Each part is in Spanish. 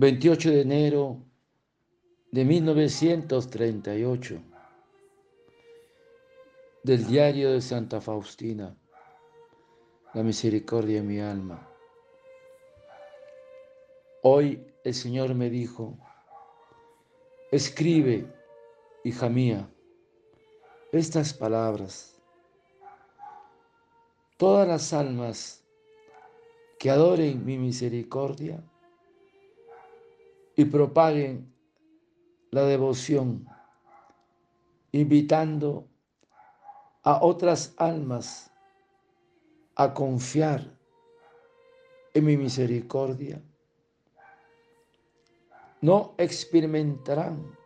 28 de enero de 1938 del diario de Santa Faustina, la misericordia de mi alma. Hoy el Señor me dijo, escribe, hija mía, estas palabras. Todas las almas que adoren mi misericordia, y propaguen la devoción, invitando a otras almas a confiar en mi misericordia. No experimentarán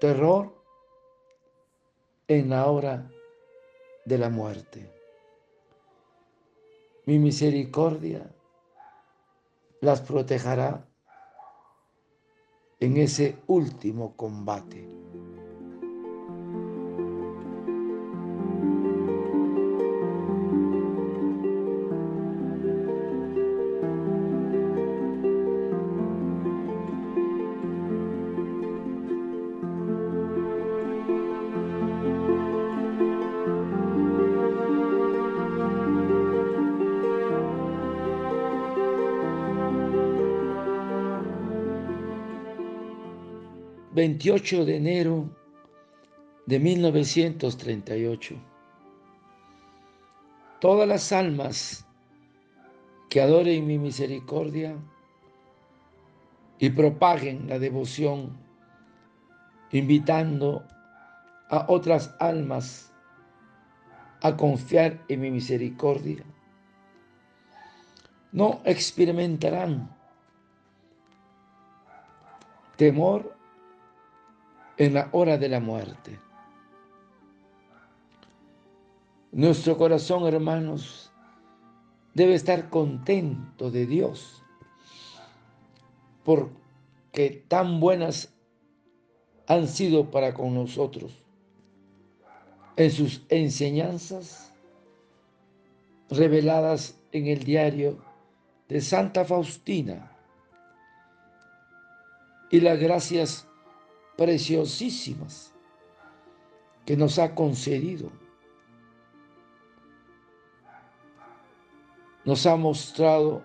terror en la hora de la muerte. Mi misericordia las protegerá en ese último combate. 28 de enero de 1938. Todas las almas que adoren mi misericordia y propaguen la devoción, invitando a otras almas a confiar en mi misericordia, no experimentarán temor en la hora de la muerte. Nuestro corazón, hermanos, debe estar contento de Dios, porque tan buenas han sido para con nosotros en sus enseñanzas reveladas en el diario de Santa Faustina y las gracias preciosísimas que nos ha concedido. Nos ha mostrado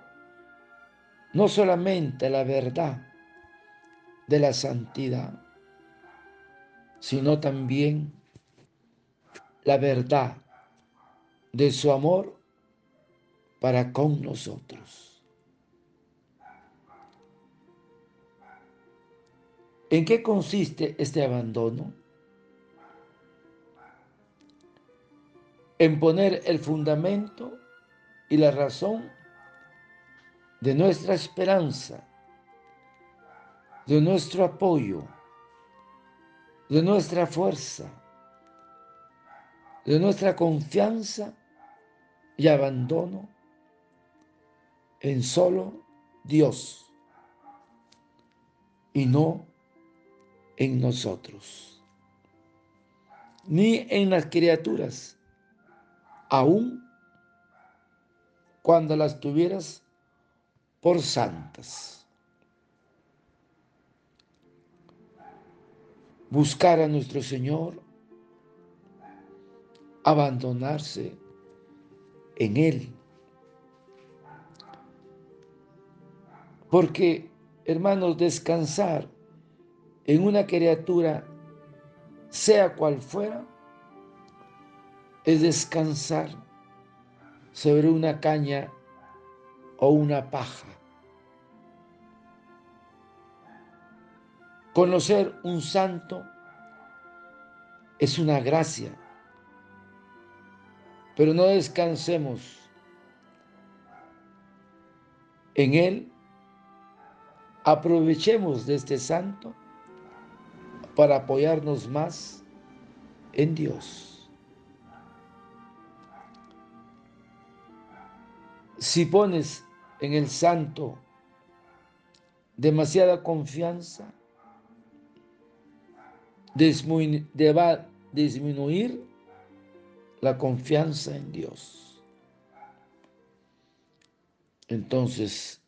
no solamente la verdad de la santidad, sino también la verdad de su amor para con nosotros. ¿En qué consiste este abandono? En poner el fundamento y la razón de nuestra esperanza, de nuestro apoyo, de nuestra fuerza, de nuestra confianza y abandono en solo Dios y no en nosotros, ni en las criaturas, aun cuando las tuvieras por santas. Buscar a nuestro Señor, abandonarse en Él. Porque, hermanos, descansar en una criatura, sea cual fuera, es descansar sobre una caña o una paja. Conocer un santo es una gracia, pero no descansemos en él, aprovechemos de este santo para apoyarnos más en Dios. Si pones en el santo demasiada confianza, va disminuir la confianza en Dios. Entonces,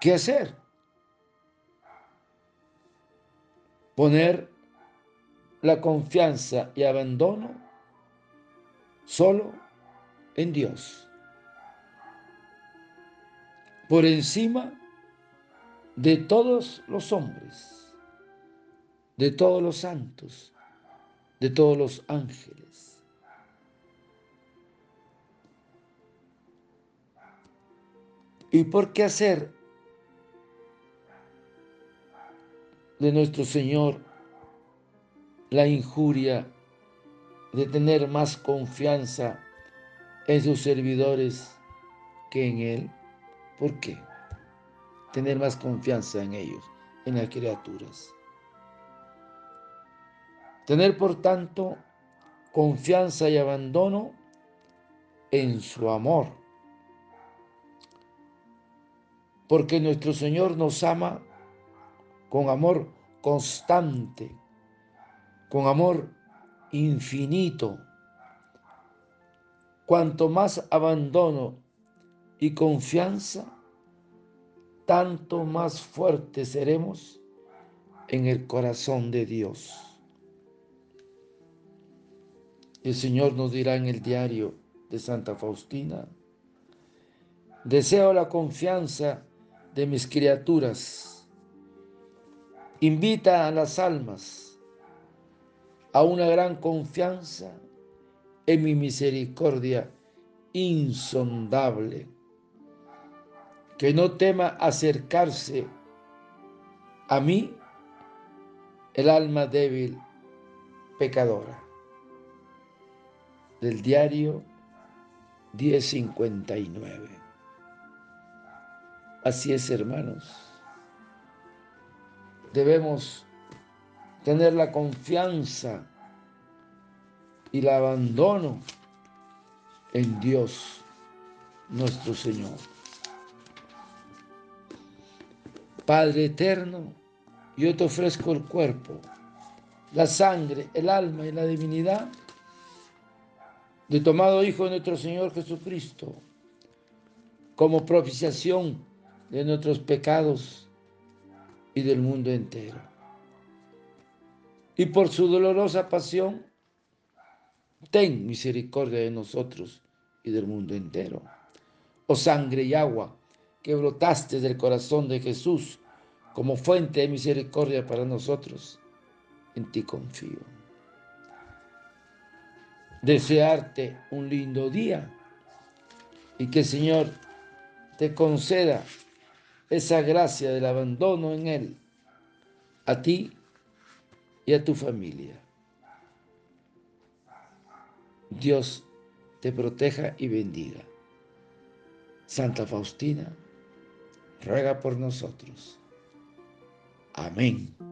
¿Qué hacer? Poner la confianza y abandono solo en Dios. Por encima de todos los hombres, de todos los santos, de todos los ángeles. ¿Y por qué hacer de nuestro Señor la injuria de tener más confianza en sus servidores que en Él? ¿Por qué? Tener más confianza en ellos, en las criaturas. Tener, por tanto, confianza y abandono en su amor. Porque nuestro Señor nos ama con amor constante, con amor infinito. Cuanto más abandono y confianza, tanto más fuertes seremos en el corazón de Dios. El Señor nos dirá en el diario de Santa Faustina, deseo la confianza de mis criaturas, invita a las almas a una gran confianza en mi misericordia insondable, que no tema acercarse a mí, el alma débil pecadora. Del diario 1059. Así es, hermanos. Debemos tener la confianza y el abandono en Dios nuestro Señor. Padre eterno, yo te ofrezco el cuerpo, la sangre, el alma y la divinidad de tomado Hijo de nuestro Señor Jesucristo, como propiciación de nuestros pecados y del mundo entero y por su dolorosa pasión, ten misericordia de nosotros y del mundo entero. Oh sangre y agua que brotaste del corazón de Jesús como fuente de misericordia para nosotros, en ti confío. Desearte un lindo día y que el Señor te conceda esa gracia del abandono en Él, a ti y a tu familia. Dios te proteja y bendiga. Santa Faustina, ruega por nosotros. Amén.